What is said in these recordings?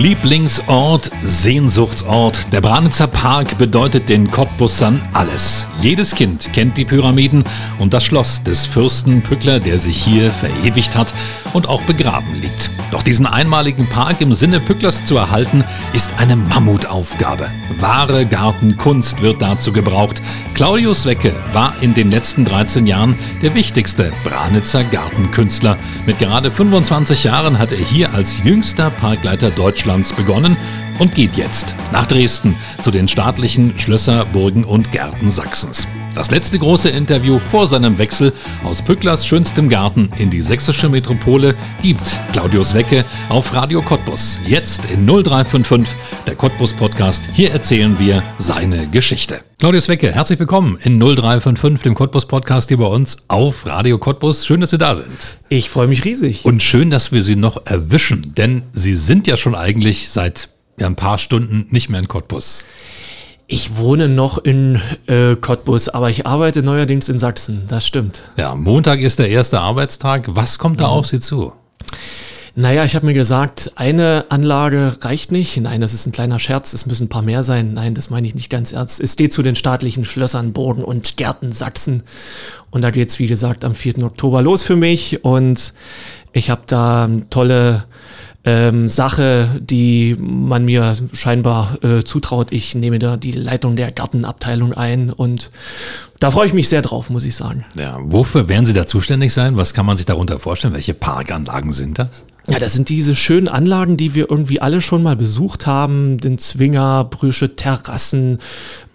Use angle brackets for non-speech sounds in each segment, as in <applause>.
Lieblingsort, Sehnsuchtsort. Der Branitzer Park bedeutet den Cottbussern alles. Jedes Kind kennt die Pyramiden und das Schloss des Fürsten Pückler, der sich hier verewigt hat und auch begraben liegt. Doch diesen einmaligen Park im Sinne Pücklers zu erhalten, ist eine Mammutaufgabe. Wahre Gartenkunst wird dazu gebraucht. Claudius Wecke war in den letzten 13 Jahren der wichtigste Branitzer Gartenkünstler. Mit gerade 25 Jahren hat er hier als jüngster Parkleiter Deutschlands begonnen und geht jetzt nach Dresden zu den staatlichen Schlösser, Burgen und Gärten Sachsens. Das letzte große Interview vor seinem Wechsel aus Pücklers schönstem Garten in die sächsische Metropole gibt Claudius Wecke auf Radio Cottbus. Jetzt in 0355, der Cottbus Podcast. Hier erzählen wir seine Geschichte. Claudius Wecke, herzlich willkommen in 0355, dem Cottbus Podcast hier bei uns auf Radio Cottbus. Schön, dass Sie da sind. Ich freue mich riesig. Und schön, dass wir Sie noch erwischen, denn Sie sind ja schon eigentlich seit ja, ein paar Stunden nicht mehr in Cottbus. Ich wohne noch in äh, Cottbus, aber ich arbeite neuerdings in Sachsen. Das stimmt. Ja, Montag ist der erste Arbeitstag. Was kommt da mhm. auf Sie zu? Naja, ich habe mir gesagt, eine Anlage reicht nicht. Nein, das ist ein kleiner Scherz, es müssen ein paar mehr sein. Nein, das meine ich nicht ganz ernst. Es steht zu den staatlichen Schlössern, Burgen und Gärten Sachsen. Und da geht es, wie gesagt, am 4. Oktober los für mich. Und ich habe da tolle ähm, Sache, die man mir scheinbar äh, zutraut. Ich nehme da die Leitung der Gartenabteilung ein und da freue ich mich sehr drauf, muss ich sagen. Ja, wofür werden Sie da zuständig sein? Was kann man sich darunter vorstellen? Welche Parkanlagen sind das? Ja, das sind diese schönen Anlagen, die wir irgendwie alle schon mal besucht haben. Den Zwinger, Brüsche, Terrassen,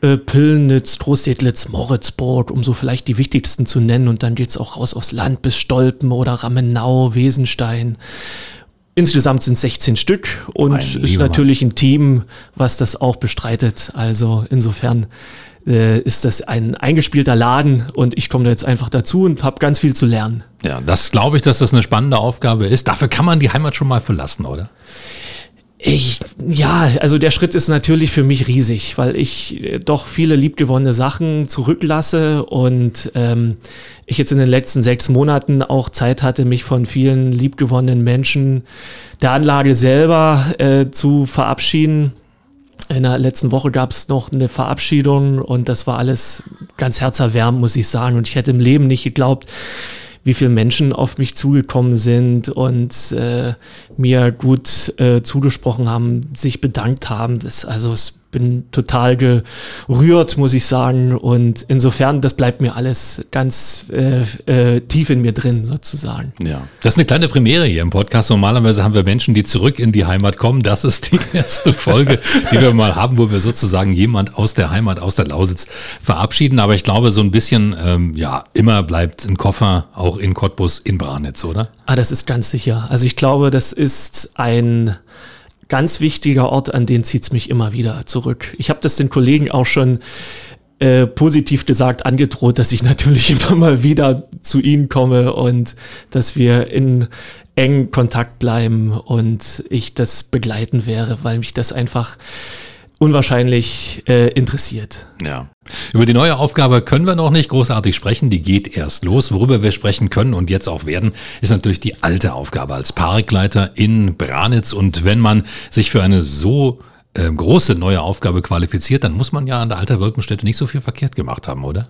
äh, Pillnitz, Großsedlitz, Moritzburg, um so vielleicht die wichtigsten zu nennen. Und dann geht's auch raus aufs Land bis Stolpen oder Ramenau, Wesenstein. Insgesamt sind 16 Stück und ist natürlich ein Team, was das auch bestreitet. Also insofern äh, ist das ein eingespielter Laden und ich komme da jetzt einfach dazu und habe ganz viel zu lernen. Ja, das glaube ich, dass das eine spannende Aufgabe ist. Dafür kann man die Heimat schon mal verlassen, oder? Ich, ja, also der Schritt ist natürlich für mich riesig, weil ich äh, doch viele liebgewonnene Sachen zurücklasse und ähm, ich jetzt in den letzten sechs Monaten auch Zeit hatte, mich von vielen liebgewonnenen Menschen der Anlage selber äh, zu verabschieden. In der letzten Woche gab es noch eine Verabschiedung und das war alles ganz herzerwärmend, muss ich sagen. Und ich hätte im Leben nicht geglaubt, wie viele Menschen auf mich zugekommen sind und äh, mir gut äh, zugesprochen haben, sich bedankt haben. Das, also es bin total gerührt, muss ich sagen. Und insofern, das bleibt mir alles ganz äh, äh, tief in mir drin, sozusagen. Ja, das ist eine kleine Premiere hier im Podcast. Normalerweise haben wir Menschen, die zurück in die Heimat kommen. Das ist die <laughs> erste Folge, die wir mal haben, wo wir sozusagen jemand aus der Heimat, aus der Lausitz verabschieden. Aber ich glaube, so ein bisschen, ähm, ja, immer bleibt ein Koffer auch in Cottbus in Branitz, oder? Ah, das ist ganz sicher. Also ich glaube, das ist ein ganz wichtiger Ort, an den zieht es mich immer wieder zurück. Ich habe das den Kollegen auch schon äh, positiv gesagt angedroht, dass ich natürlich <laughs> immer mal wieder zu ihnen komme und dass wir in engen Kontakt bleiben und ich das begleiten wäre, weil mich das einfach unwahrscheinlich äh, interessiert. Ja. Über die neue Aufgabe können wir noch nicht großartig sprechen. Die geht erst los. Worüber wir sprechen können und jetzt auch werden, ist natürlich die alte Aufgabe als Parkleiter in Branitz. Und wenn man sich für eine so äh, große neue Aufgabe qualifiziert, dann muss man ja an der Alter Wirkungsstätte nicht so viel verkehrt gemacht haben, oder?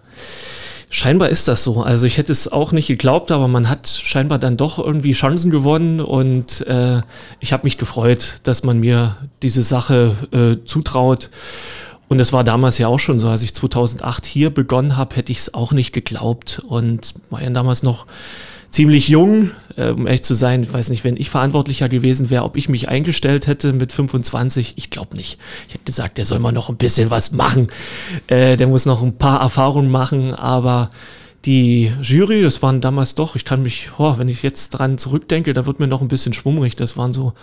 Scheinbar ist das so. Also ich hätte es auch nicht geglaubt, aber man hat scheinbar dann doch irgendwie Chancen gewonnen und äh, ich habe mich gefreut, dass man mir diese Sache äh, zutraut. Und es war damals ja auch schon so, als ich 2008 hier begonnen habe, hätte ich es auch nicht geglaubt und war ja damals noch ziemlich jung, äh, um echt zu sein. Ich weiß nicht, wenn ich verantwortlicher gewesen wäre, ob ich mich eingestellt hätte mit 25. Ich glaube nicht. Ich hätte gesagt, der soll mal noch ein bisschen was machen. Äh, der muss noch ein paar Erfahrungen machen, aber die Jury, das waren damals doch, ich kann mich, oh, wenn ich jetzt dran zurückdenke, da wird mir noch ein bisschen schwummrig. Das waren so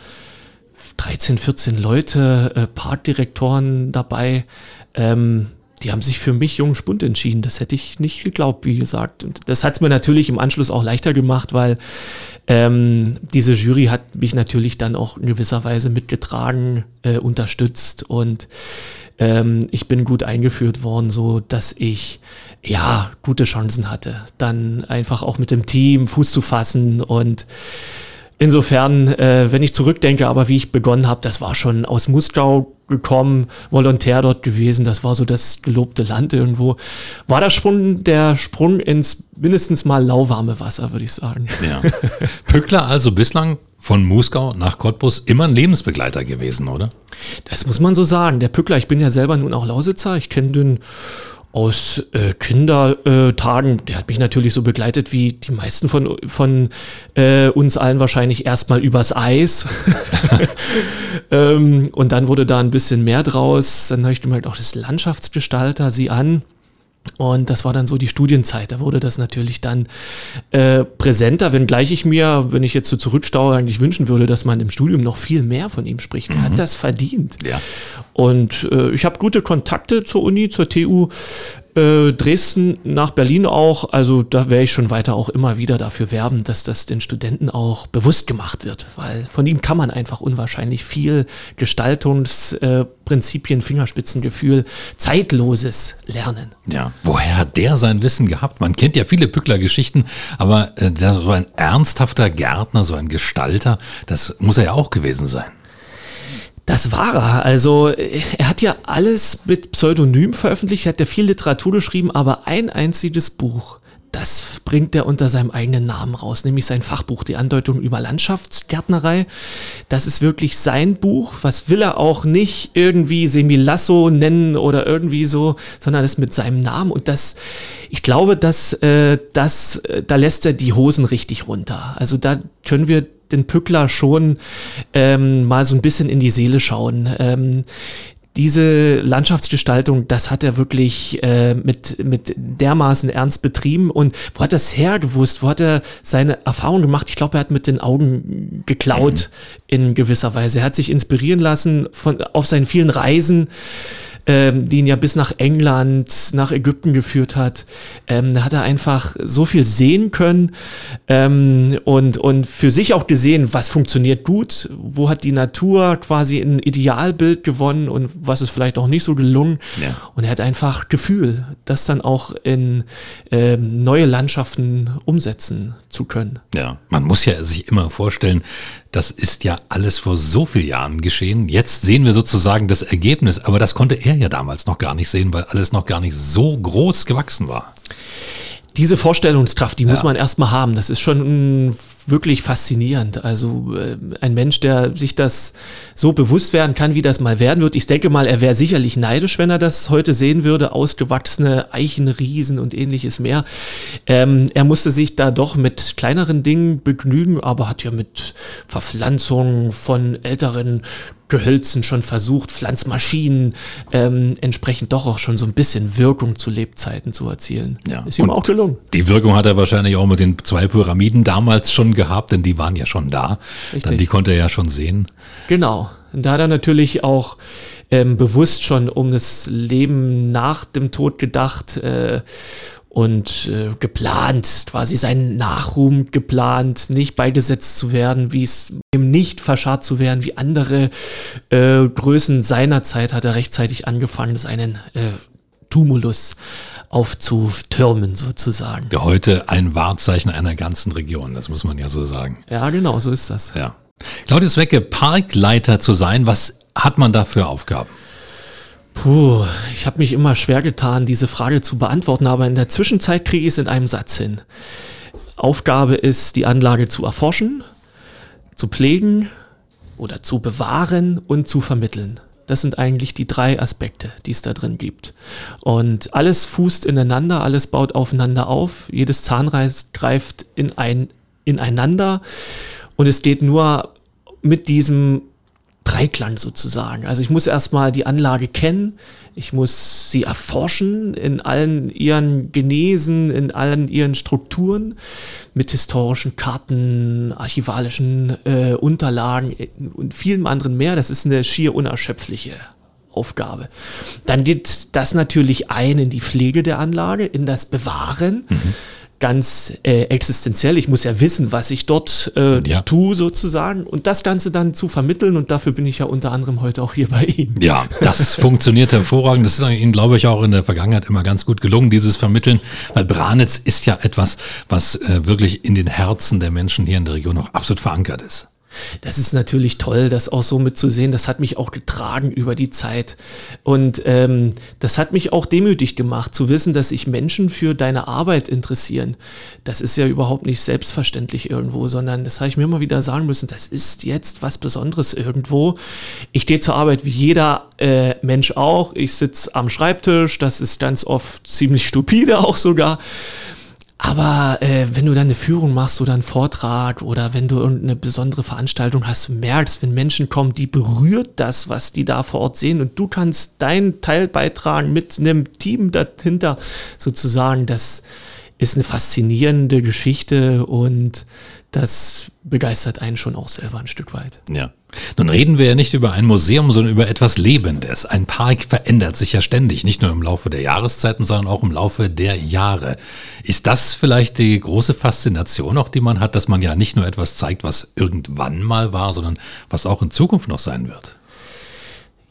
13, 14 Leute, äh, Parkdirektoren dabei. Ähm, die haben sich für mich jungen Spund entschieden. Das hätte ich nicht geglaubt, wie gesagt. Und das hat es mir natürlich im Anschluss auch leichter gemacht, weil ähm, diese Jury hat mich natürlich dann auch in gewisser Weise mitgetragen, äh, unterstützt und ähm, ich bin gut eingeführt worden, so dass ich ja gute Chancen hatte, dann einfach auch mit dem Team Fuß zu fassen und Insofern, äh, wenn ich zurückdenke, aber wie ich begonnen habe, das war schon aus Muskau gekommen, Volontär dort gewesen, das war so das gelobte Land irgendwo. War der Sprung, der Sprung ins mindestens mal lauwarme Wasser, würde ich sagen. Ja. <laughs> Pückler also bislang von Muskau nach Cottbus immer ein Lebensbegleiter gewesen, oder? Das muss man so sagen. Der Pückler, ich bin ja selber nun auch Lausitzer, ich kenne den aus äh, Kindertagen. Der hat mich natürlich so begleitet wie die meisten von, von äh, uns allen wahrscheinlich erstmal übers Eis. <laughs> <laughs> ähm, und dann wurde da ein bisschen mehr draus. Dann habe ich gemerkt, auch das Landschaftsgestalter, sie an. Und das war dann so die Studienzeit. Da wurde das natürlich dann äh, präsenter, wenngleich ich mir, wenn ich jetzt so zurückstaue, eigentlich wünschen würde, dass man im Studium noch viel mehr von ihm spricht. Er hat mhm. das verdient. Ja. Und äh, ich habe gute Kontakte zur Uni, zur TU äh, Dresden nach Berlin auch. Also da wäre ich schon weiter auch immer wieder dafür werben, dass das den Studenten auch bewusst gemacht wird, weil von ihm kann man einfach unwahrscheinlich viel Gestaltungsprinzipien, äh, Fingerspitzengefühl, Zeitloses lernen. Ja. Woher hat der sein Wissen gehabt? Man kennt ja viele Pückler-Geschichten, aber äh, so ein ernsthafter Gärtner, so ein Gestalter, das muss er ja auch gewesen sein. Das war er. Also er hat ja alles mit Pseudonym veröffentlicht, er hat ja viel Literatur geschrieben, aber ein einziges Buch, das bringt er unter seinem eigenen Namen raus, nämlich sein Fachbuch, die Andeutung über Landschaftsgärtnerei. Das ist wirklich sein Buch. Was will er auch nicht irgendwie Semilasso nennen oder irgendwie so, sondern das mit seinem Namen. Und das, ich glaube, dass äh, das, äh, da lässt er die Hosen richtig runter. Also da können wir den Pückler schon ähm, mal so ein bisschen in die Seele schauen. Ähm, diese Landschaftsgestaltung, das hat er wirklich äh, mit, mit dermaßen ernst betrieben. Und wo hat das hergewusst? Wo hat er seine Erfahrung gemacht? Ich glaube, er hat mit den Augen geklaut mhm. in gewisser Weise. Er hat sich inspirieren lassen von, auf seinen vielen Reisen ähm, die ihn ja bis nach England, nach Ägypten geführt hat. Ähm, da hat er einfach so viel sehen können ähm, und, und für sich auch gesehen, was funktioniert gut, wo hat die Natur quasi ein Idealbild gewonnen und was ist vielleicht auch nicht so gelungen. Ja. Und er hat einfach Gefühl, das dann auch in ähm, neue Landschaften umsetzen zu können. Ja, man muss ja sich immer vorstellen, das ist ja alles vor so vielen Jahren geschehen. Jetzt sehen wir sozusagen das Ergebnis, aber das konnte er ja damals noch gar nicht sehen, weil alles noch gar nicht so groß gewachsen war diese Vorstellungskraft, die ja. muss man erstmal haben. Das ist schon wirklich faszinierend. Also äh, ein Mensch, der sich das so bewusst werden kann, wie das mal werden wird. Ich denke mal, er wäre sicherlich neidisch, wenn er das heute sehen würde. Ausgewachsene Eichenriesen und ähnliches mehr. Ähm, er musste sich da doch mit kleineren Dingen begnügen, aber hat ja mit Verpflanzung von älteren Gehölzen schon versucht, Pflanzmaschinen ähm, entsprechend doch auch schon so ein bisschen Wirkung zu Lebzeiten zu erzielen. Ja. Ist ihm Und auch gelungen. Die Wirkung hat er wahrscheinlich auch mit den zwei Pyramiden damals schon gehabt, denn die waren ja schon da. Richtig. Dann die konnte er ja schon sehen. Genau. Und da hat er natürlich auch ähm, bewusst schon um das Leben nach dem Tod gedacht äh, und äh, geplant, quasi seinen Nachruhm geplant, nicht beigesetzt zu werden, wie es ihm nicht verscharrt zu werden, wie andere äh, Größen seiner Zeit hat er rechtzeitig angefangen, seinen äh, Tumulus aufzutürmen sozusagen. Ja, heute ein Wahrzeichen einer ganzen Region, das muss man ja so sagen. Ja, genau, so ist das. Ja. Claudius Wecke, Parkleiter zu sein, was hat man da für Aufgaben? Puh, ich habe mich immer schwer getan, diese Frage zu beantworten, aber in der Zwischenzeit kriege ich es in einem Satz hin. Aufgabe ist, die Anlage zu erforschen, zu pflegen oder zu bewahren und zu vermitteln. Das sind eigentlich die drei Aspekte, die es da drin gibt. Und alles fußt ineinander, alles baut aufeinander auf, jedes Zahnreiz greift in ein, ineinander und es geht nur mit diesem Dreiklang sozusagen. Also ich muss erstmal die Anlage kennen, ich muss sie erforschen in allen ihren Genesen, in allen ihren Strukturen, mit historischen Karten, archivalischen äh, Unterlagen und vielem anderen mehr. Das ist eine schier unerschöpfliche Aufgabe. Dann geht das natürlich ein in die Pflege der Anlage, in das Bewahren. Mhm ganz äh, existenziell. Ich muss ja wissen, was ich dort äh, ja. tue, sozusagen, und das Ganze dann zu vermitteln. Und dafür bin ich ja unter anderem heute auch hier bei Ihnen. Ja, das <laughs> funktioniert hervorragend. Das ist Ihnen, glaube ich, auch in der Vergangenheit immer ganz gut gelungen, dieses Vermitteln, weil Branitz ist ja etwas, was äh, wirklich in den Herzen der Menschen hier in der Region auch absolut verankert ist. Das ist natürlich toll, das auch so mitzusehen. Das hat mich auch getragen über die Zeit. Und ähm, das hat mich auch demütig gemacht, zu wissen, dass sich Menschen für deine Arbeit interessieren. Das ist ja überhaupt nicht selbstverständlich irgendwo, sondern das habe ich mir immer wieder sagen müssen, das ist jetzt was Besonderes irgendwo. Ich gehe zur Arbeit wie jeder äh, Mensch auch. Ich sitze am Schreibtisch, das ist ganz oft ziemlich stupide <laughs> auch sogar. Aber äh, wenn du dann eine Führung machst oder einen Vortrag oder wenn du irgendeine besondere Veranstaltung hast, merkst, wenn Menschen kommen, die berührt das, was die da vor Ort sehen und du kannst deinen Teil beitragen mit einem Team dahinter sozusagen, das ist eine faszinierende Geschichte und das begeistert einen schon auch selber ein Stück weit. Ja. Nun reden wir ja nicht über ein Museum, sondern über etwas Lebendes. Ein Park verändert sich ja ständig, nicht nur im Laufe der Jahreszeiten, sondern auch im Laufe der Jahre. Ist das vielleicht die große Faszination, auch die man hat, dass man ja nicht nur etwas zeigt, was irgendwann mal war, sondern was auch in Zukunft noch sein wird?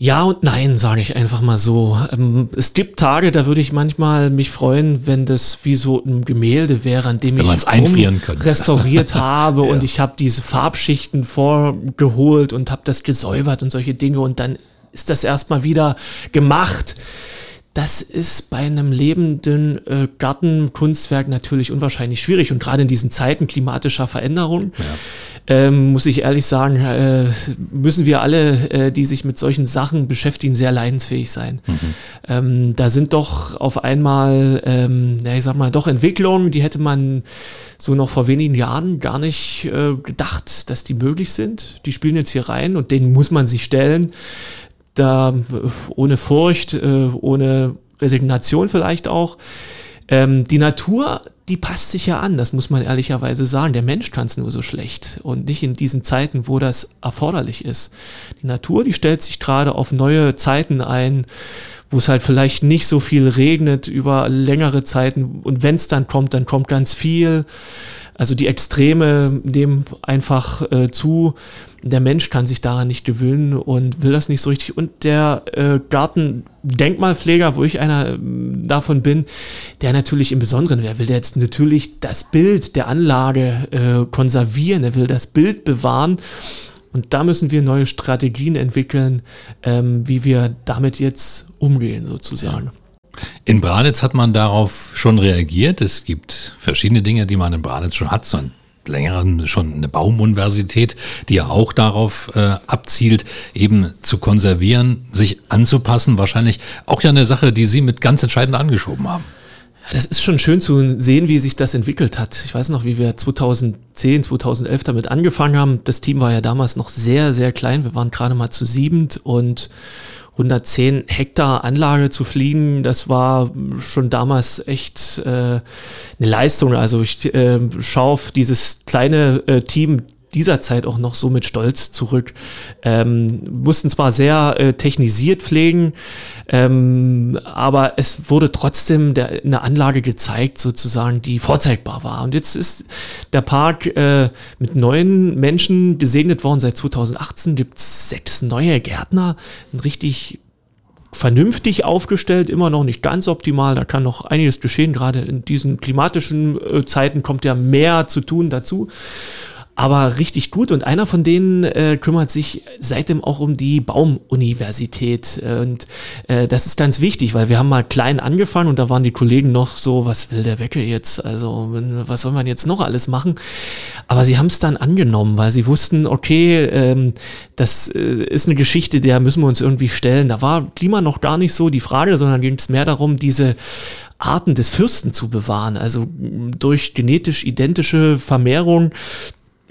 Ja und nein, sage ich einfach mal so. Ähm, es gibt Tage, da würde ich manchmal mich freuen, wenn das wie so ein Gemälde wäre, an dem wenn ich einfrieren restauriert <laughs> habe ja. und ich habe diese Farbschichten vorgeholt und habe das gesäubert und solche Dinge und dann ist das erstmal wieder gemacht. Das ist bei einem lebenden äh, Gartenkunstwerk natürlich unwahrscheinlich schwierig und gerade in diesen Zeiten klimatischer Veränderung ja. ähm, muss ich ehrlich sagen, äh, müssen wir alle, äh, die sich mit solchen Sachen beschäftigen, sehr leidensfähig sein. Mhm. Ähm, da sind doch auf einmal, ähm, ja, ich sag mal, doch Entwicklungen, die hätte man so noch vor wenigen Jahren gar nicht äh, gedacht, dass die möglich sind. Die spielen jetzt hier rein und denen muss man sich stellen da ohne Furcht, äh, ohne Resignation vielleicht auch. Ähm, die Natur, die passt sich ja an, das muss man ehrlicherweise sagen. Der Mensch kann es nur so schlecht und nicht in diesen Zeiten, wo das erforderlich ist. Die Natur, die stellt sich gerade auf neue Zeiten ein, wo es halt vielleicht nicht so viel regnet über längere Zeiten und wenn es dann kommt, dann kommt ganz viel. Also die Extreme nehmen einfach äh, zu. Der Mensch kann sich daran nicht gewöhnen und will das nicht so richtig. Und der äh, Gartendenkmalpfleger, wo ich einer äh, davon bin, der natürlich im Besonderen, wer will der jetzt natürlich das Bild der Anlage äh, konservieren, er will das Bild bewahren. Und da müssen wir neue Strategien entwickeln, ähm, wie wir damit jetzt umgehen, sozusagen. In Branitz hat man darauf schon reagiert. Es gibt verschiedene Dinge, die man in Branitz schon hat. So ein längeren schon eine Baumuniversität, die ja auch darauf äh, abzielt, eben zu konservieren, sich anzupassen. Wahrscheinlich auch ja eine Sache, die Sie mit ganz entscheidend angeschoben haben. Das ist schon schön zu sehen, wie sich das entwickelt hat. Ich weiß noch, wie wir 2010, 2011 damit angefangen haben. Das Team war ja damals noch sehr, sehr klein. Wir waren gerade mal zu siebend und 110 Hektar Anlage zu fliegen, das war schon damals echt äh, eine Leistung. Also ich äh, schaue auf dieses kleine äh, Team dieser Zeit auch noch so mit Stolz zurück. Ähm, mussten zwar sehr äh, technisiert pflegen, ähm, aber es wurde trotzdem der, eine Anlage gezeigt, sozusagen, die vorzeigbar war. Und jetzt ist der Park äh, mit neuen Menschen gesegnet worden. Seit 2018 gibt es sechs neue Gärtner, ein richtig vernünftig aufgestellt, immer noch nicht ganz optimal. Da kann noch einiges geschehen. Gerade in diesen klimatischen äh, Zeiten kommt ja mehr zu tun dazu aber richtig gut. Und einer von denen äh, kümmert sich seitdem auch um die Baumuniversität. Und äh, das ist ganz wichtig, weil wir haben mal klein angefangen und da waren die Kollegen noch so, was will der Wecke jetzt? Also, was soll man jetzt noch alles machen? Aber sie haben es dann angenommen, weil sie wussten, okay, ähm, das äh, ist eine Geschichte, der müssen wir uns irgendwie stellen. Da war Klima noch gar nicht so die Frage, sondern ging es mehr darum, diese Arten des Fürsten zu bewahren, also durch genetisch identische Vermehrung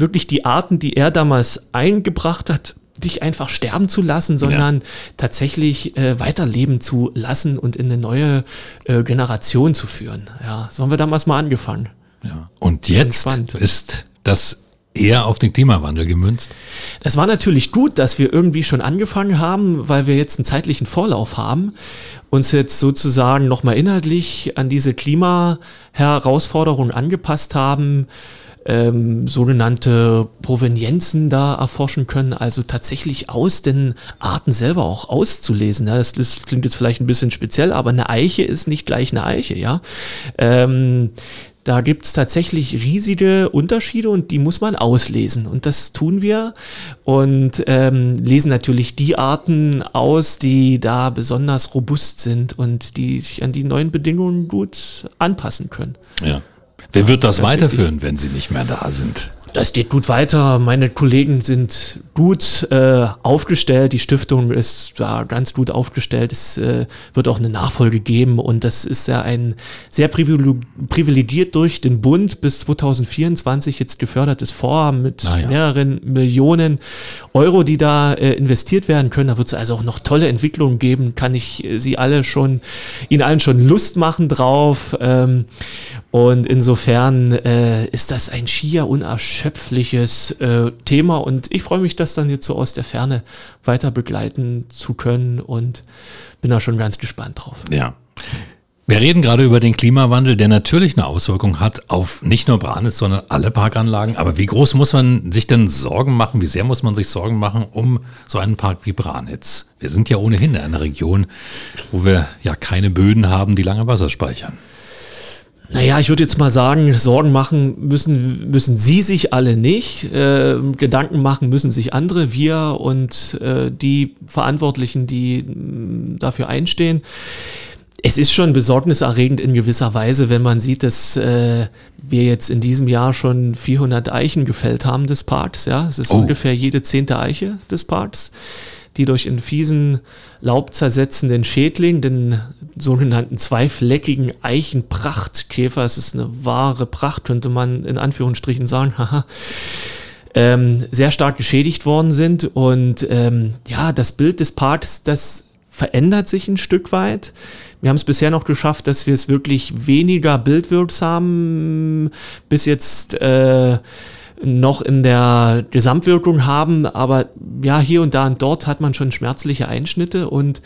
wirklich die Arten, die er damals eingebracht hat, dich einfach sterben zu lassen, sondern ja. tatsächlich äh, weiterleben zu lassen und in eine neue äh, Generation zu führen. Ja, so haben wir damals mal angefangen. Ja. Und jetzt ist das eher auf den Klimawandel gemünzt? Das war natürlich gut, dass wir irgendwie schon angefangen haben, weil wir jetzt einen zeitlichen Vorlauf haben, uns jetzt sozusagen nochmal inhaltlich an diese Klimaherausforderungen angepasst haben, ähm, sogenannte Provenienzen da erforschen können, also tatsächlich aus den Arten selber auch auszulesen. Ja, das, das klingt jetzt vielleicht ein bisschen speziell, aber eine Eiche ist nicht gleich eine Eiche, ja. Ähm, da gibt es tatsächlich riesige Unterschiede und die muss man auslesen. Und das tun wir und ähm, lesen natürlich die Arten aus, die da besonders robust sind und die sich an die neuen Bedingungen gut anpassen können. Ja. Wer wird das weiterführen, wichtig. wenn sie nicht mehr da sind? Das geht gut weiter. Meine Kollegen sind gut äh, aufgestellt. Die Stiftung ist da ganz gut aufgestellt. Es äh, wird auch eine Nachfolge geben und das ist ja ein sehr privilegiert durch den Bund bis 2024 jetzt gefördertes Vorhaben mit ja. mehreren Millionen Euro, die da äh, investiert werden können. Da wird es also auch noch tolle Entwicklungen geben. Kann ich äh, Sie alle schon, Ihnen allen schon Lust machen drauf. Ähm, und insofern äh, ist das ein schier unerschöpfliches äh, Thema und ich freue mich, das dann jetzt so aus der Ferne weiter begleiten zu können und bin da schon ganz gespannt drauf. Ja. Wir reden gerade über den Klimawandel, der natürlich eine Auswirkung hat auf nicht nur Branitz, sondern alle Parkanlagen. Aber wie groß muss man sich denn Sorgen machen? Wie sehr muss man sich Sorgen machen um so einen Park wie Branitz? Wir sind ja ohnehin in einer Region, wo wir ja keine Böden haben, die lange Wasser speichern. Naja, ich würde jetzt mal sagen, Sorgen machen müssen, müssen Sie sich alle nicht. Äh, Gedanken machen müssen sich andere, wir und äh, die Verantwortlichen, die mh, mm, dafür einstehen. Es ist schon besorgniserregend in gewisser Weise, wenn man sieht, dass äh, wir jetzt in diesem Jahr schon 400 Eichen gefällt haben des Parks. Ja, es ist oh. ungefähr jede zehnte Eiche des Parks die durch einen fiesen, laubzersetzenden Schädling, den sogenannten zweifleckigen Eichenprachtkäfer, es ist eine wahre Pracht, könnte man in Anführungsstrichen sagen, <laughs> ähm, sehr stark geschädigt worden sind. Und ähm, ja, das Bild des Parks, das verändert sich ein Stück weit. Wir haben es bisher noch geschafft, dass wir es wirklich weniger bildwirksam bis jetzt äh, noch in der Gesamtwirkung haben, aber ja, hier und da und dort hat man schon schmerzliche Einschnitte und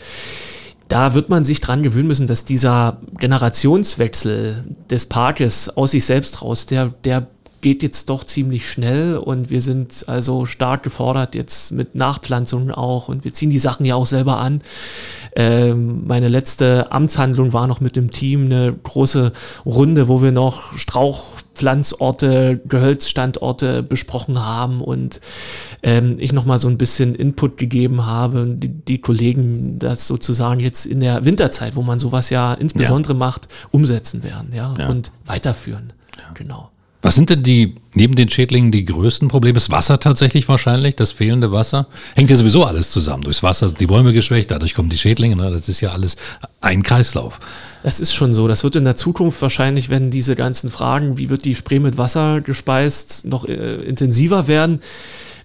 da wird man sich dran gewöhnen müssen, dass dieser Generationswechsel des Parkes aus sich selbst raus, der, der geht jetzt doch ziemlich schnell und wir sind also stark gefordert jetzt mit Nachpflanzungen auch und wir ziehen die Sachen ja auch selber an. Ähm, meine letzte Amtshandlung war noch mit dem Team eine große Runde, wo wir noch Strauchpflanzorte, Gehölzstandorte besprochen haben und ähm, ich nochmal so ein bisschen Input gegeben habe, die, die Kollegen das sozusagen jetzt in der Winterzeit, wo man sowas ja insbesondere ja. macht, umsetzen werden ja, ja. und weiterführen. Ja. Genau. Was sind denn die, neben den Schädlingen, die größten Probleme? Das Wasser tatsächlich wahrscheinlich, das fehlende Wasser? Hängt ja sowieso alles zusammen. Durchs Wasser sind die Bäume geschwächt, dadurch kommen die Schädlinge. Ne? Das ist ja alles ein Kreislauf. Das ist schon so. Das wird in der Zukunft wahrscheinlich, wenn diese ganzen Fragen, wie wird die Spree mit Wasser gespeist, noch äh, intensiver werden,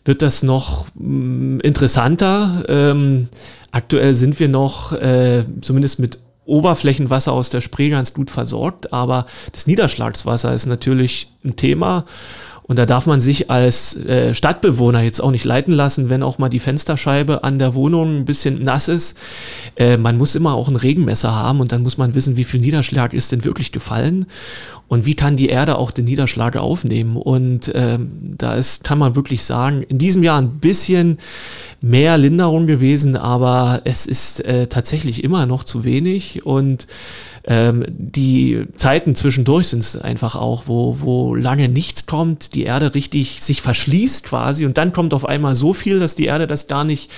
wird das noch mh, mm, interessanter. Ähm, aktuell sind wir noch, äh, zumindest mit Oberflächenwasser aus der Spree ganz gut versorgt, aber das Niederschlagswasser ist natürlich ein Thema und da darf man sich als äh, Stadtbewohner jetzt auch nicht leiten lassen, wenn auch mal die Fensterscheibe an der Wohnung ein bisschen nass ist. Äh, man muss immer auch ein Regenmesser haben und dann muss man wissen, wie viel Niederschlag ist denn wirklich gefallen und wie kann die Erde auch den Niederschlag aufnehmen. Und ähm, da ist, kann man wirklich sagen, in diesem Jahr ein bisschen mehr Linderung gewesen, aber es ist äh, tatsächlich immer noch zu wenig und ähm, die Zeiten zwischendurch sind es einfach auch, wo, wo lange nichts kommt, die Erde richtig sich verschließt quasi und dann kommt auf einmal so viel, dass die Erde das gar nicht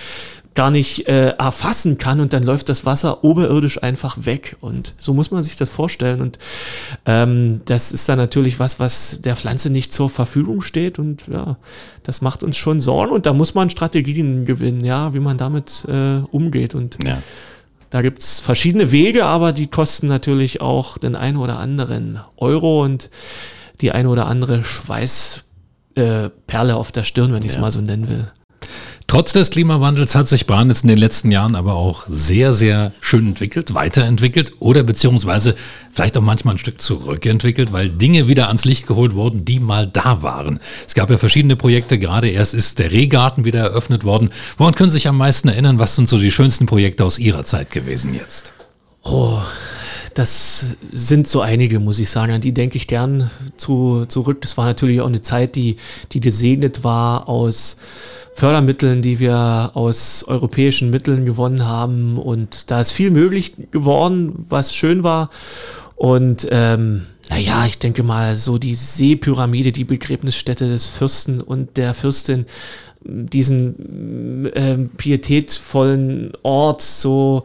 gar nicht äh, erfassen kann und dann läuft das Wasser oberirdisch einfach weg und so muss man sich das vorstellen und ähm, das ist dann natürlich was, was der Pflanze nicht zur Verfügung steht und ja, das macht uns schon Sorgen und da muss man Strategien gewinnen, ja, wie man damit äh, umgeht und ja. Da gibt's verschiedene Wege, aber die kosten natürlich auch den einen oder anderen Euro und die eine oder andere Schweißperle äh, auf der Stirn, wenn ich es ja. mal so nennen will. Trotz des Klimawandels hat sich Branitz in den letzten Jahren aber auch sehr, sehr schön entwickelt, weiterentwickelt oder beziehungsweise vielleicht auch manchmal ein Stück zurückentwickelt, weil Dinge wieder ans Licht geholt wurden, die mal da waren. Es gab ja verschiedene Projekte, gerade erst ist der Rehgarten wieder eröffnet worden. Woran können Sie sich am meisten erinnern? Was sind so die schönsten Projekte aus Ihrer Zeit gewesen jetzt? Oh, das sind so einige, muss ich sagen. An die denke ich gern zu, zurück. Das war natürlich auch eine Zeit, die, die gesegnet war aus Fördermitteln, die wir aus europäischen Mitteln gewonnen haben. Und da ist viel möglich geworden, was schön war. Und ähm, naja, ich denke mal, so die Seepyramide, die Begräbnisstätte des Fürsten und der Fürstin, diesen äh, pietätvollen Ort, so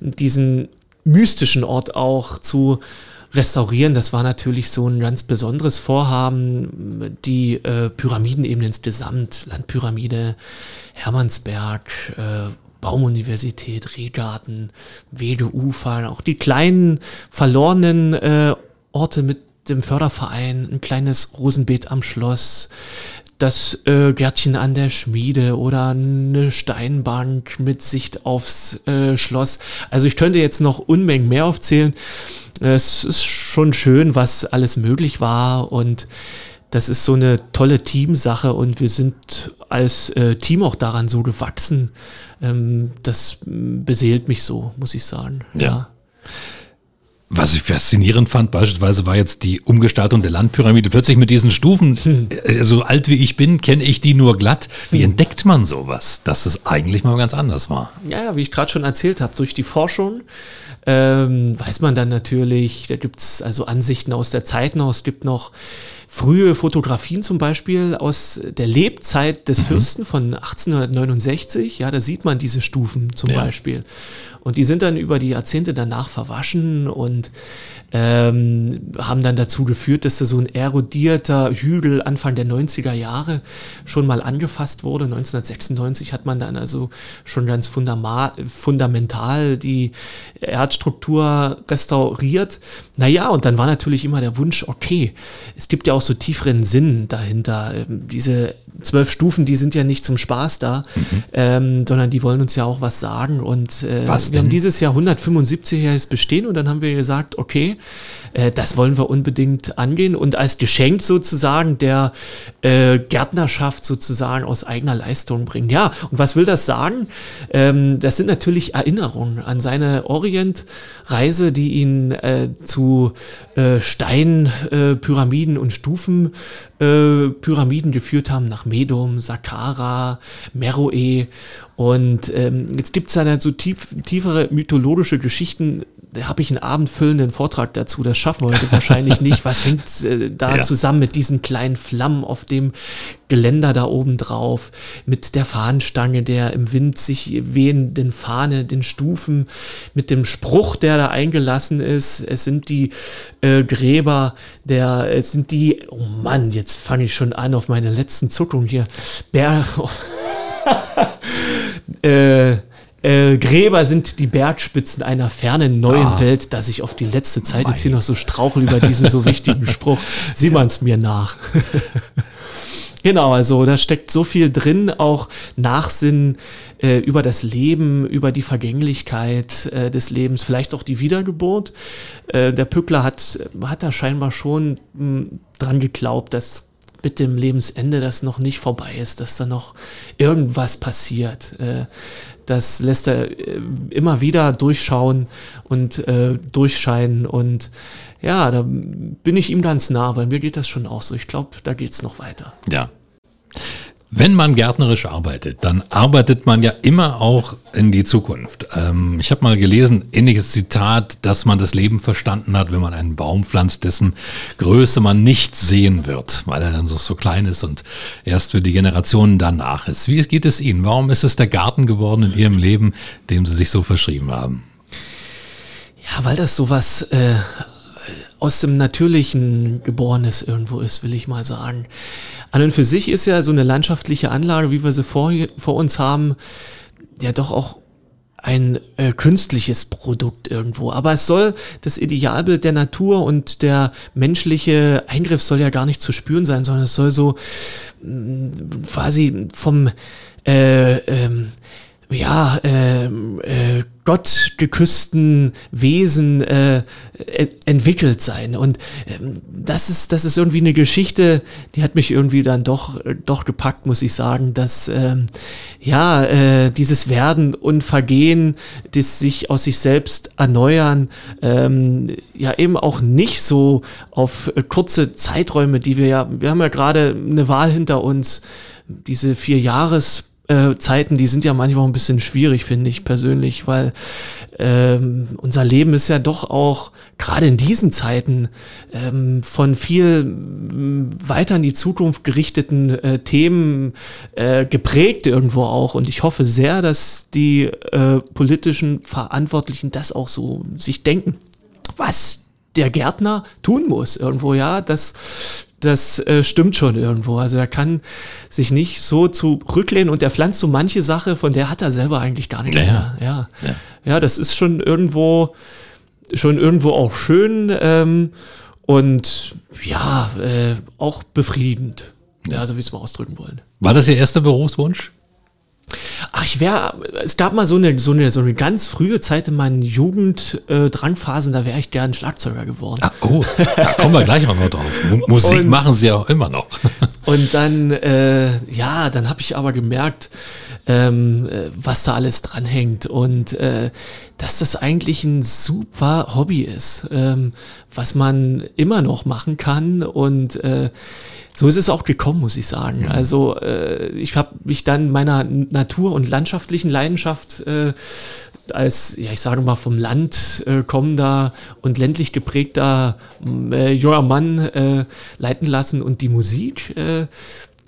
diesen mystischen Ort auch zu restaurieren. Das war natürlich so ein ganz besonderes Vorhaben. Die äh, Pyramiden eben insgesamt, Landpyramide, Hermannsberg, äh, Baumuniversität, Rehgarten, Wedeufer, auch die kleinen verlorenen äh, Orte mit dem Förderverein, ein kleines Rosenbeet am Schloss, das äh, Gärtchen an der Schmiede oder eine Steinbank mit Sicht aufs äh, Schloss. Also ich könnte jetzt noch Unmengen mehr aufzählen. Es ist schon schön, was alles möglich war und das ist so eine tolle Teamsache und wir sind als äh, Team auch daran so gewachsen. Ähm, das beseelt mich so, muss ich sagen. ja. ja. Was ich faszinierend fand, beispielsweise war jetzt die Umgestaltung der Landpyramide. Plötzlich mit diesen Stufen, hm. So alt wie ich bin, kenne ich die nur glatt. Wie hm. entdeckt man sowas, dass es eigentlich mal ganz anders war? Ja, wie ich gerade schon erzählt habe, durch die Forschung ähm, weiß man dann natürlich, da gibt es also Ansichten aus der Zeit noch, es gibt noch frühe Fotografien zum Beispiel aus der Lebzeit des mhm. Fürsten von 1869. Ja, da sieht man diese Stufen zum ja. Beispiel. Und die sind dann über die Jahrzehnte danach verwaschen und ähm, haben dann dazu geführt, dass da so ein erodierter Hügel Anfang der 90er Jahre schon mal angefasst wurde. 1996 hat man dann also schon ganz fundamental die Erdstruktur restauriert. Naja, und dann war natürlich immer der Wunsch, okay, es gibt ja auch so tieferen Sinn dahinter. Ähm, diese zwölf Stufen, die sind ja nicht zum Spaß da, mhm. ähm, sondern die wollen uns ja auch was sagen. Und äh, wir haben dieses Jahr 175-jähriges Bestehen und dann haben wir gesagt, okay, äh, das wollen wir unbedingt angehen und als Geschenk sozusagen der äh, Gärtnerschaft sozusagen aus eigener Leistung bringen. Ja, und was will das sagen? Ähm, das sind natürlich Erinnerungen an seine Orientreise, die ihn äh, zu äh, Steinpyramiden und Stufenpyramiden geführt haben nach Medum, Saqqara, Meroe. Und ähm, jetzt gibt es da so tief, tiefere mythologische Geschichten. Habe ich einen abendfüllenden Vortrag dazu. Das schaffen wir heute wahrscheinlich nicht. Was <laughs> hängt äh, da ja. zusammen mit diesen kleinen Flammen auf dem Geländer da oben drauf, mit der Fahnenstange, der im Wind sich wehenden Fahne, den Stufen, mit dem Spruch, der da eingelassen ist. Es sind die äh, Gräber, der, es sind die, oh Mann, jetzt fange ich schon an auf meine letzten Zuckungen hier. Bär, <laughs> äh, äh, Gräber sind die Bergspitzen einer fernen neuen ah. Welt, dass ich auf die letzte Zeit mein. jetzt hier noch so strauchel über diesen so wichtigen <laughs> Spruch. Sieh man es mir nach. <laughs> Genau, also da steckt so viel drin, auch Nachsinn äh, über das Leben, über die Vergänglichkeit äh, des Lebens, vielleicht auch die Wiedergeburt. Äh, der Pückler hat, hat da scheinbar schon mh, hm, dran geglaubt, dass mit dem Lebensende das noch nicht vorbei ist, dass da noch irgendwas passiert. Das lässt er äh, immer wieder durchschauen und äh, durchscheinen und ja, da bin ich ihm ganz nah, weil mir geht das schon auch so. Ich glaube, da geht es noch weiter. Ja. Wenn man gärtnerisch arbeitet, dann arbeitet man ja immer auch in die Zukunft. Ähm, ich habe mal gelesen, ähnliches Zitat, dass man das Leben verstanden hat, wenn man einen Baum pflanzt, dessen Größe man nicht sehen wird, weil er dann so, so klein ist und erst für die Generationen danach ist. Wie geht es Ihnen? Warum ist es der Garten geworden in Ihrem Leben, dem Sie sich so verschrieben haben? Ja, weil das sowas äh, aus dem Natürlichen Geborenes irgendwo ist, will ich mal sagen. An und für sich ist ja so eine landschaftliche Anlage, wie wir sie vor, vor uns haben, ja doch auch ein äh, künstliches Produkt irgendwo. Aber es soll das Idealbild der Natur und der menschliche Eingriff soll ja gar nicht zu spüren sein, sondern es soll so mh, mm, quasi vom äh, ähm, ja, äh, äh, gottgeküssten Wesen äh, entwickelt sein. Und ähm, das ist, das ist irgendwie eine Geschichte, die hat mich irgendwie dann doch, doch gepackt, muss ich sagen, dass ähm, ja, äh, dieses Werden und Vergehen, das sich aus sich selbst erneuern, ähm, ja eben auch nicht so auf kurze Zeiträume, die wir ja, wir haben ja gerade eine Wahl hinter uns, diese vier Jahres äh, Zeiten, die sind ja manchmal ein bisschen schwierig, finde ich persönlich, weil ähm, unser Leben ist ja doch auch gerade in diesen Zeiten ähm, von viel mm, weiter in die Zukunft gerichteten äh, Themen äh, geprägt irgendwo auch. Und ich hoffe sehr, dass die äh, politischen Verantwortlichen das auch so sich denken. Was der Gärtner tun muss irgendwo, ja, das das äh, stimmt schon irgendwo. Also er kann sich nicht so zurücklehnen und er pflanzt so manche Sache, von der hat er selber eigentlich gar nichts ja, mehr. Ja. ja. ja, das ist schon irgendwo, schon irgendwo auch schön ähm, und ja, äh, auch befriedigend. Ja, so wie es mal ausdrücken wollen. War das Ihr erster Berufswunsch? Ach, ich wäre, es gab mal so eine, so eine, so eine ganz frühe Zeit in meinen Jugenddrangphasen, äh, da wäre ich gern Schlagzeuger geworden. Ah, oh, da kommen wir gleich mal drauf. M <laughs> Musik und, machen Sie ja auch immer noch. <laughs> und dann, äh, ja, dann habe ich aber gemerkt, ähm, äh, was da alles dranhängt und äh, dass das eigentlich ein super Hobby ist, ähm, was man immer noch machen kann und äh, so ist es auch gekommen, muss ich sagen. Also äh, ich habe mich dann meiner Natur- und landschaftlichen Leidenschaft äh, als, ja, ich sage mal, vom Land äh, kommender und ländlich geprägter äh, junger Mann äh, leiten lassen und die Musik, äh,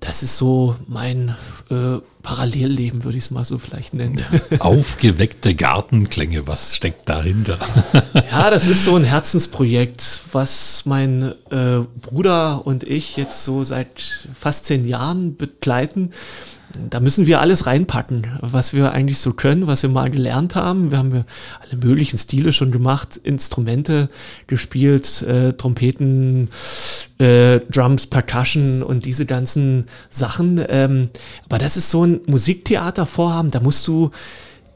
das ist so mein äh, Parallelleben, würde ich es mal so vielleicht nennen. Aufgeweckte Gartenklänge, was steckt dahinter? <laughs> ja, das ist so ein Herzensprojekt, was mein äh, Bruder und ich jetzt so seit fast zehn Jahren begleiten da müssen wir alles reinpacken, was wir eigentlich so können, was wir mal gelernt haben. Wir haben alle möglichen Stile schon gemacht, Instrumente gespielt, äh, Trompeten, äh, Drums, Percussion und diese ganzen Sachen. Ähm, aber das ist so ein Musiktheatervorhaben, da musst du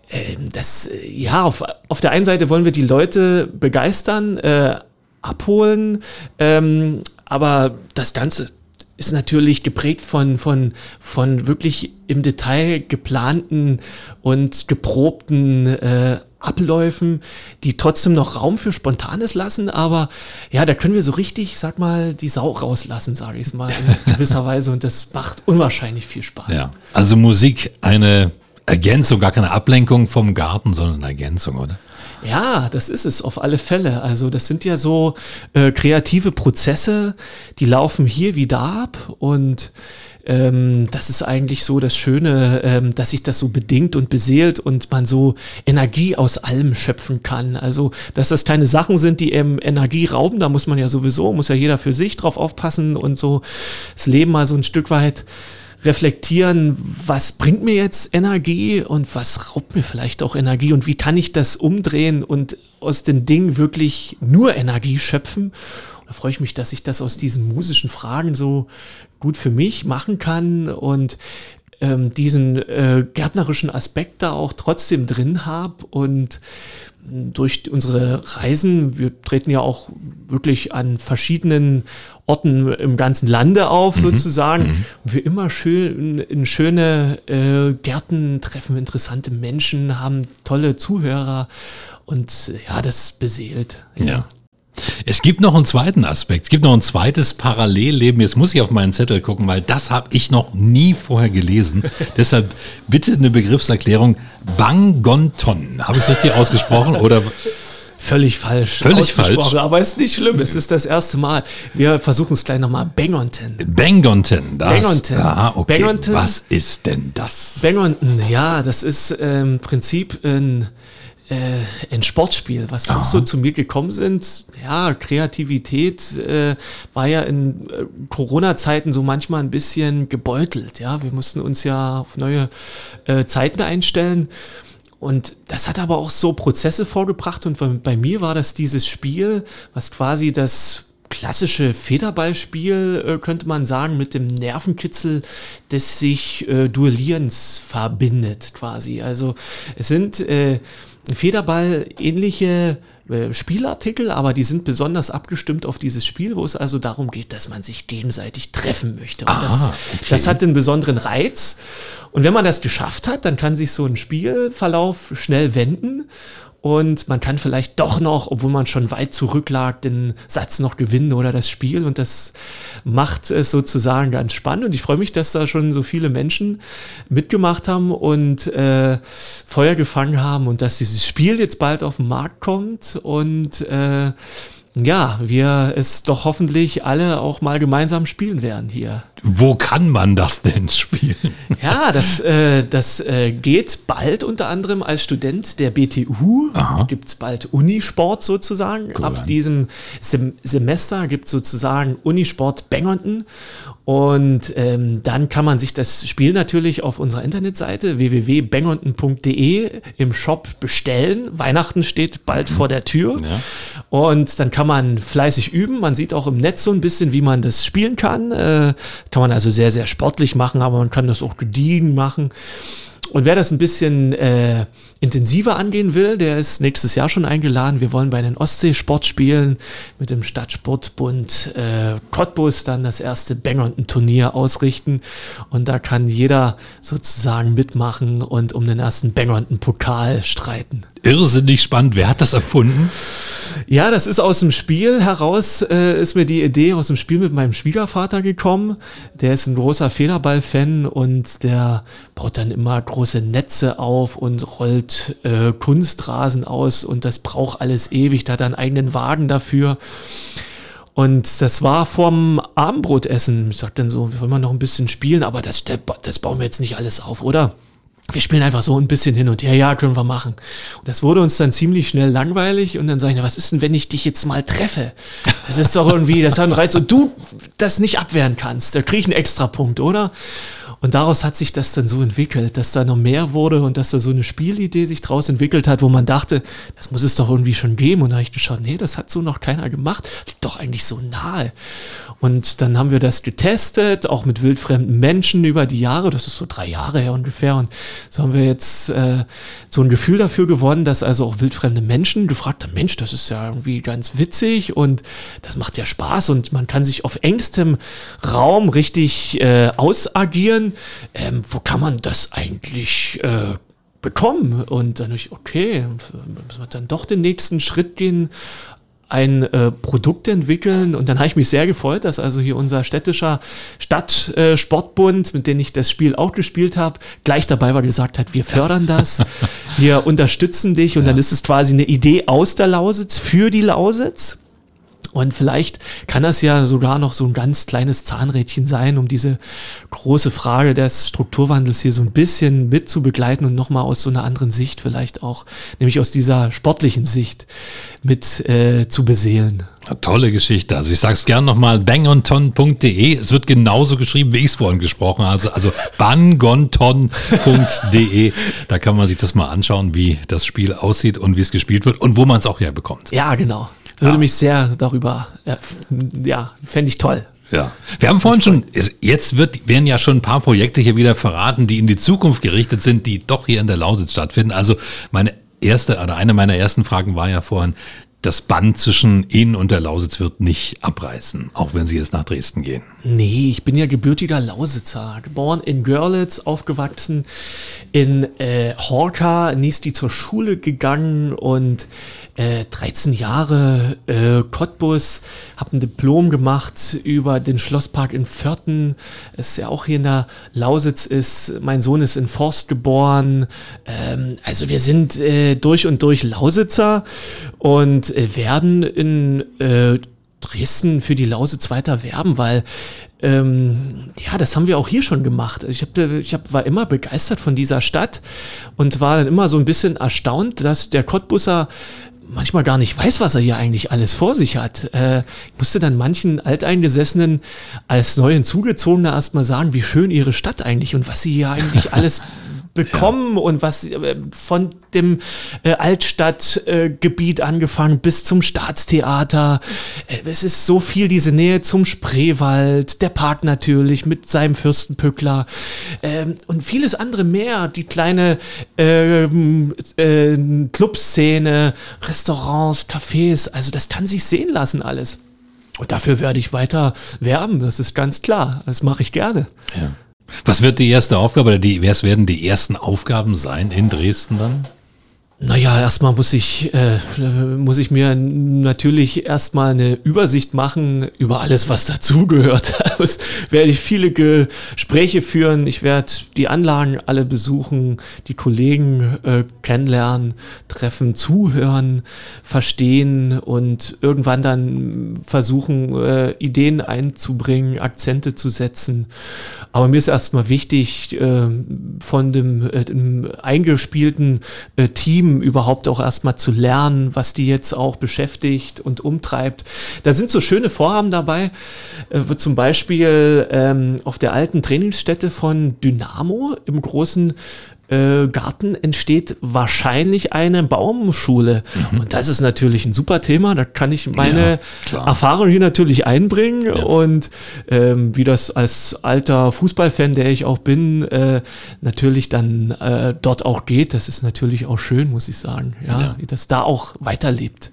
äh, das, ja, auf, auf der einen Seite wollen wir die Leute begeistern, äh, abholen, ähm, aber das Ganze ist natürlich geprägt von, von, von wirklich im Detail geplanten und geprobten äh, Abläufen, die trotzdem noch Raum für Spontanes lassen, aber ja, da können wir so richtig, sag mal, die Sau rauslassen, sage ich es mal, in <laughs> gewisser Weise und das macht unwahrscheinlich viel Spaß. Ja, also Musik eine Ergänzung, gar keine Ablenkung vom Garten, sondern eine Ergänzung, oder? Ja, das ist es auf alle Fälle. Also das sind ja so äh, kreative Prozesse, die laufen hier wie da ab und ähm, das ist eigentlich so das Schöne, ähm, dass sich das so bedingt und beseelt und man so Energie aus allem schöpfen kann. Also, dass das keine Sachen sind, die eben Energie rauben, da muss man ja sowieso, muss ja jeder für sich drauf aufpassen und so das Leben mal so ein Stück weit reflektieren, was bringt mir jetzt Energie und was raubt mir vielleicht auch Energie und wie kann ich das umdrehen und aus den Dingen wirklich nur Energie schöpfen. Und da freue ich mich, dass ich das aus diesen musischen Fragen so gut für mich machen kann und ähm, diesen äh, gärtnerischen Aspekt da auch trotzdem drin habe und durch unsere Reisen, wir treten ja auch wirklich an verschiedenen Orten im ganzen Lande auf, mhm. sozusagen. Mhm. Wir immer schön in schöne äh, Gärten treffen interessante Menschen, haben tolle Zuhörer und ja, das beseelt. ja. ja. Es gibt noch einen zweiten Aspekt. Es gibt noch ein zweites Parallelleben. Jetzt muss ich auf meinen Zettel gucken, weil das habe ich noch nie vorher gelesen. <laughs> Deshalb bitte eine Begriffserklärung. Bangonton. Habe ich es richtig ausgesprochen oder? Völlig falsch. Völlig falsch. Aber ist nicht schlimm. Es ist das erste Mal. Wir versuchen es gleich nochmal. Bangonton. Bangonton. Das, Bangonton. Ah, okay. Bangonton. Was ist denn das? Bangonton, ja, das ist ähm, im Prinzip ein äh, ein Sportspiel, was auch so zu mir gekommen sind. Ja, Kreativität äh, war ja in äh, Corona-Zeiten so manchmal ein bisschen gebeutelt. Ja, wir mussten uns ja auf neue äh, Zeiten einstellen. Und das hat aber auch so Prozesse vorgebracht. Und bei, bei mir war das dieses Spiel, was quasi das klassische Federballspiel, äh, könnte man sagen, mit dem Nervenkitzel des sich äh, Duellierens verbindet quasi. Also es sind äh, Federball-ähnliche äh, Spielartikel, aber die sind besonders abgestimmt auf dieses Spiel, wo es also darum geht, dass man sich gegenseitig treffen möchte. Und Ah, das, okay. das hat einen besonderen Reiz. Und wenn man das geschafft hat, dann kann sich so ein Spielverlauf schnell wenden. Und man kann vielleicht doch noch, obwohl man schon weit zurücklag, den Satz noch gewinnen oder das Spiel. Und das macht es sozusagen ganz spannend. Und ich freue mich, dass da schon so viele Menschen mitgemacht haben und äh, Feuer gefangen haben und dass dieses Spiel jetzt bald auf den Markt kommt. Und äh, ja, wir es doch hoffentlich alle auch mal gemeinsam spielen werden hier. Wo kann man das denn spielen? Ja, das, äh, das äh, geht bald unter anderem als Student der BTU. Gibt es bald Unisport sozusagen. Cool. Ab diesem Sem Semester gibt es sozusagen Unisport Bangernton. Und ähm, dann kann man sich das Spiel natürlich auf unserer Internetseite www.bangernton.de im Shop bestellen. Weihnachten steht bald vor der Tür. Ja. Und dann kann man fleißig üben. Man sieht auch im Netz so ein bisschen, wie man das spielen kann. Äh, kann man also sehr, sehr sportlich machen, aber man kann das auch gediegen machen. Und wer das ein bisschen äh, intensiver angehen will, der ist nächstes Jahr schon eingeladen. Wir wollen bei den Ostsee-Sportspielen mit dem Stadtsportbund äh, Cottbus dann das erste Bangernton-Turnier ausrichten. Und da kann jeder sozusagen mitmachen und um den ersten Bangernton-Pokal streiten. Irrsinnig spannend. Wer hat das erfunden? Ja, das ist aus dem Spiel heraus, äh, ist mir die Idee aus dem Spiel mit meinem Schwiegervater gekommen. Der ist ein großer Federball-Fan und der baut dann immer große Netze auf und rollt äh, Kunstrasen aus und das braucht alles ewig. Da hat er einen eigenen Wagen dafür. Und das war vorm Abendbrotessen. Ich sag dann so, wir wollen mal noch ein bisschen spielen, aber das, das bauen wir jetzt nicht alles auf, oder? wir spielen einfach so ein bisschen hin und her, ja, können wir machen. Und das wurde uns dann ziemlich schnell langweilig und dann sage ich, na, was ist denn, wenn ich dich jetzt mal treffe? Das ist doch irgendwie, das hat einen Reiz und du das nicht abwehren kannst, da kriege ich einen Extrapunkt, oder? Und daraus hat sich das dann so entwickelt, dass da noch mehr wurde und dass da so eine Spielidee sich draus entwickelt hat, wo man dachte, das muss es doch irgendwie schon geben. Und da habe ich geschaut, nee, das hat so noch keiner gemacht. Liegt doch eigentlich so nahe. Und dann haben wir das getestet, auch mit wildfremden Menschen über die Jahre. Das ist so drei Jahre her ungefähr. Und so haben wir jetzt äh, so ein Gefühl dafür gewonnen, dass also auch wildfremde Menschen gefragt haben, Mensch, das ist ja irgendwie ganz witzig und das macht ja Spaß und man kann sich auf engstem Raum richtig äh, ausagieren. Ähm, wo kann man das eigentlich äh, bekommen? Und dann ich, okay, müssen wir dann doch den nächsten Schritt gehen, ein äh, Produkt entwickeln und dann habe ich mich sehr gefreut, dass also hier unser städtischer Stadtsportbund, äh, mit dem ich das Spiel auch gespielt habe, gleich dabei war gesagt hat, wir fördern das, <laughs> wir unterstützen dich und ja. dann ist es quasi eine Idee aus der Lausitz für die Lausitz. Und vielleicht kann das ja sogar noch so ein ganz kleines Zahnrädchen sein, um diese große Frage des Strukturwandels hier so ein bisschen mit zu begleiten und nochmal aus so einer anderen Sicht vielleicht auch, nämlich aus dieser sportlichen Sicht mit äh, zu beseelen. Tolle Geschichte. Also ich sage es gern nochmal, bangonton.de. Es wird genauso geschrieben, wie ich es vorhin gesprochen habe. Also, also <laughs> bangonton.de. Da kann man sich das mal anschauen, wie das Spiel aussieht und wie es gespielt wird und wo man es auch herbekommt. Ja, genau. Würde ja. mich sehr darüber, ja, fände ich toll. Ja. Wir haben vorhin schon, jetzt wird, werden ja schon ein paar Projekte hier wieder verraten, die in die Zukunft gerichtet sind, die doch hier in der Lausitz stattfinden. Also meine erste oder eine meiner ersten Fragen war ja vorhin, das Band zwischen Ihnen und der Lausitz wird nicht abreißen, auch wenn Sie jetzt nach Dresden gehen. Nee, ich bin ja gebürtiger Lausitzer. Geboren in Görlitz, aufgewachsen in äh, Horka, Niesti zur Schule gegangen und äh, 13 Jahre äh, Cottbus, habe ein Diplom gemacht über den Schlosspark in Vörten, es ja auch hier in der Lausitz ist. Mein Sohn ist in Forst geboren. Ähm, also wir sind äh, durch und durch Lausitzer und äh, werden in äh, Dresden für die Lausitz weiter werben, weil ähm, ja, das haben wir auch hier schon gemacht. Ich, hab, ich hab, war immer begeistert von dieser Stadt und war dann immer so ein bisschen erstaunt, dass der Cottbusser manchmal gar nicht weiß, was er hier eigentlich alles vor sich hat. Äh, ich musste dann manchen Alteingesessenen als neu hinzugezogener erstmal sagen, wie schön ihre Stadt eigentlich und was sie hier eigentlich <laughs> alles bekommen ja. und was äh, von dem äh, Altstadtgebiet äh, angefangen bis zum Staatstheater. Es ist so viel diese Nähe zum Spreewald, der Park natürlich mit seinem Fürstenpückler ähm, und vieles andere mehr. Die kleine ähm, äh, Clubszene, Restaurants, Cafés, also das kann sich sehen lassen alles. Und dafür werde ich weiter werben, das ist ganz klar. Das mache ich gerne. Ja. Was wird die erste Aufgabe oder die, was werden die ersten Aufgaben sein in Dresden dann? Naja, erstmal muss ich, äh, muss ich mir natürlich erstmal eine Übersicht machen über alles, was dazugehört. <laughs> Es werde ich viele Gespräche führen. Ich werde die Anlagen alle besuchen, die Kollegen äh, kennenlernen, treffen, zuhören, verstehen und irgendwann dann versuchen, äh, Ideen einzubringen, Akzente zu setzen. Aber mir ist erstmal wichtig, äh, von dem, äh, dem eingespielten äh, Team Team überhaupt auch erstmal zu lernen, was die jetzt auch beschäftigt und umtreibt. Da sind so schöne Vorhaben dabei, äh, zum Beispiel ähm, auf der alten Trainingsstätte von Dynamo im großen äh, Garten entsteht wahrscheinlich eine Baumschule. Mhm. Und das ist natürlich ein super Thema. Da kann ich meine ja, Erfahrung hier natürlich einbringen. Ja. Und ähm, wie das als alter Fußballfan, der ich auch bin, äh, natürlich dann äh, dort auch geht, das ist natürlich auch schön, muss ich sagen. Ja, ja. das da auch weiterlebt.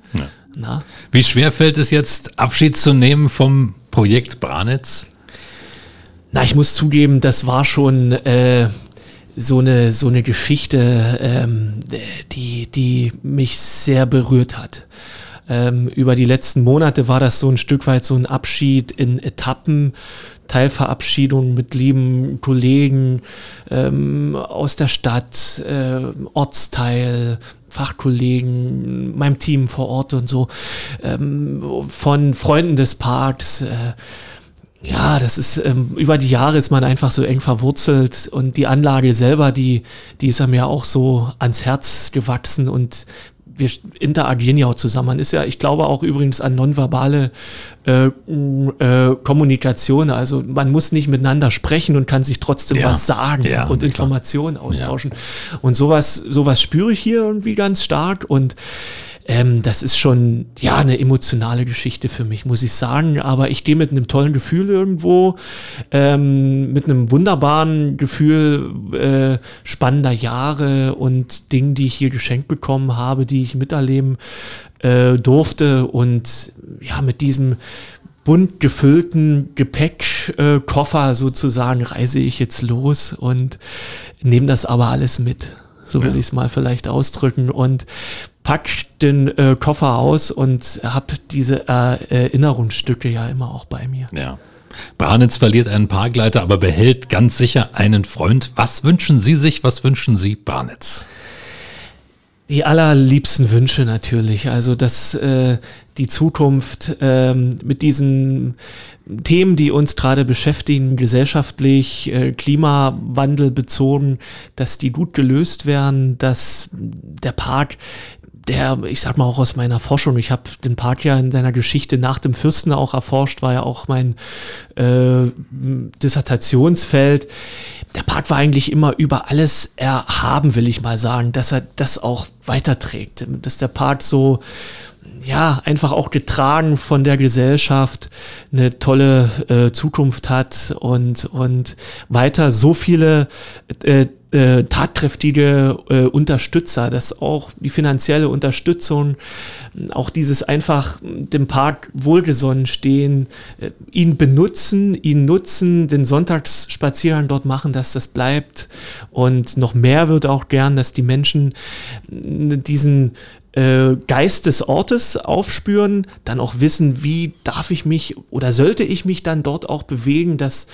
Na? Wie schwer fällt es jetzt, Abschied zu nehmen vom Projekt Branitz? Na, ich muss zugeben, das war schon äh, so eine, so eine Geschichte, ähm, die, die mich sehr berührt hat. Ähm, über die letzten Monate war das so ein Stück weit so ein Abschied in Etappen, Teilverabschiedung mit lieben Kollegen ähm, aus der Stadt, äh, Ortsteil, Fachkollegen, meinem Team vor Ort und so, ähm, von Freunden des Parks. Äh, ja, das ist, ähm, über die Jahre ist man einfach so eng verwurzelt und die Anlage selber, die, die ist mir auch so ans Herz gewachsen und wir interagieren ja auch zusammen. Man ist ja, ich glaube auch übrigens an nonverbale äh, äh, Kommunikation. Also man muss nicht miteinander sprechen und kann sich trotzdem ja. was sagen ja, und Informationen austauschen. Ja. Und sowas, sowas spüre ich hier irgendwie ganz stark und ähm, das ist schon, ja, eine emotionale Geschichte für mich, muss ich sagen. Aber ich gehe mit einem tollen Gefühl irgendwo, ähm, mit einem wunderbaren Gefühl äh, spannender Jahre und Dingen, die ich hier geschenkt bekommen habe, die ich miterleben äh, durfte. Und ja, mit diesem bunt gefüllten Gepäckkoffer äh, sozusagen reise ich jetzt los und nehme das aber alles mit. So will ja. ich es mal vielleicht ausdrücken. Und pack den äh, Koffer aus und habe diese äh, Erinnerungsstücke ja immer auch bei mir. Ja. Branitz verliert einen Parkleiter, aber behält ganz sicher einen Freund. Was wünschen Sie sich? Was wünschen Sie Branitz? Die allerliebsten Wünsche natürlich. Also, dass äh, die Zukunft ähm, mit diesen Themen, die uns gerade beschäftigen, gesellschaftlich, äh, Klimawandel bezogen, dass die gut gelöst werden, dass der Park der, ich sag mal auch aus meiner Forschung, ich habe den Park ja in seiner Geschichte nach dem Fürsten auch erforscht, war ja auch mein äh, Dissertationsfeld. Der Park war eigentlich immer über alles erhaben, will ich mal sagen, dass er das auch weiterträgt, dass der Park so ja, einfach auch getragen von der Gesellschaft eine tolle äh, Zukunft hat und, und weiter so viele äh, äh, tatkräftige äh, Unterstützer, dass auch die finanzielle Unterstützung, auch dieses einfach dem Park wohlgesonnen stehen, äh, ihn benutzen, ihn nutzen, den Sonntagsspaziergang dort machen, dass das bleibt. Und noch mehr wird auch gern, dass die Menschen diesen äh, Geist des Ortes aufspüren, dann auch wissen, wie darf ich mich oder sollte ich mich dann dort auch bewegen, dass,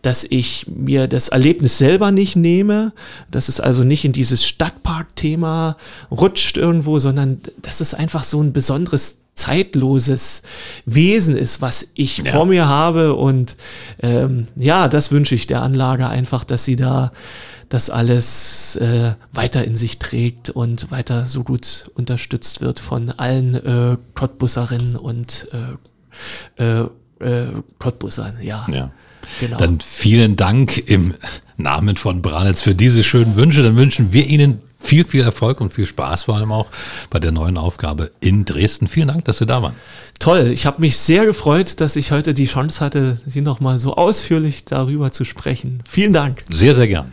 dass ich mir das Erlebnis selber nicht nehme, dass es also nicht in dieses Stadtpark-Thema rutscht irgendwo, sondern dass es einfach so ein besonderes zeitloses Wesen ist, was ich ja. vor mir habe. Und ähm, ja, das wünsche ich der Anlage einfach, dass sie da das alles äh, weiter in sich trägt und weiter so gut unterstützt wird von allen äh, Cottbusserinnen und äh, äh, äh, Cottbussern, ja. Ja. Genau. Dann vielen Dank im Namen von Branitz für diese schönen Wünsche. Dann wünschen wir Ihnen viel, viel Erfolg und viel Spaß vor allem auch bei der neuen Aufgabe in Dresden. Vielen Dank, dass Sie da waren. Toll, ich habe mich sehr gefreut, dass ich heute die Chance hatte, hier nochmal so ausführlich darüber zu sprechen. Vielen Dank. Sehr, sehr gern.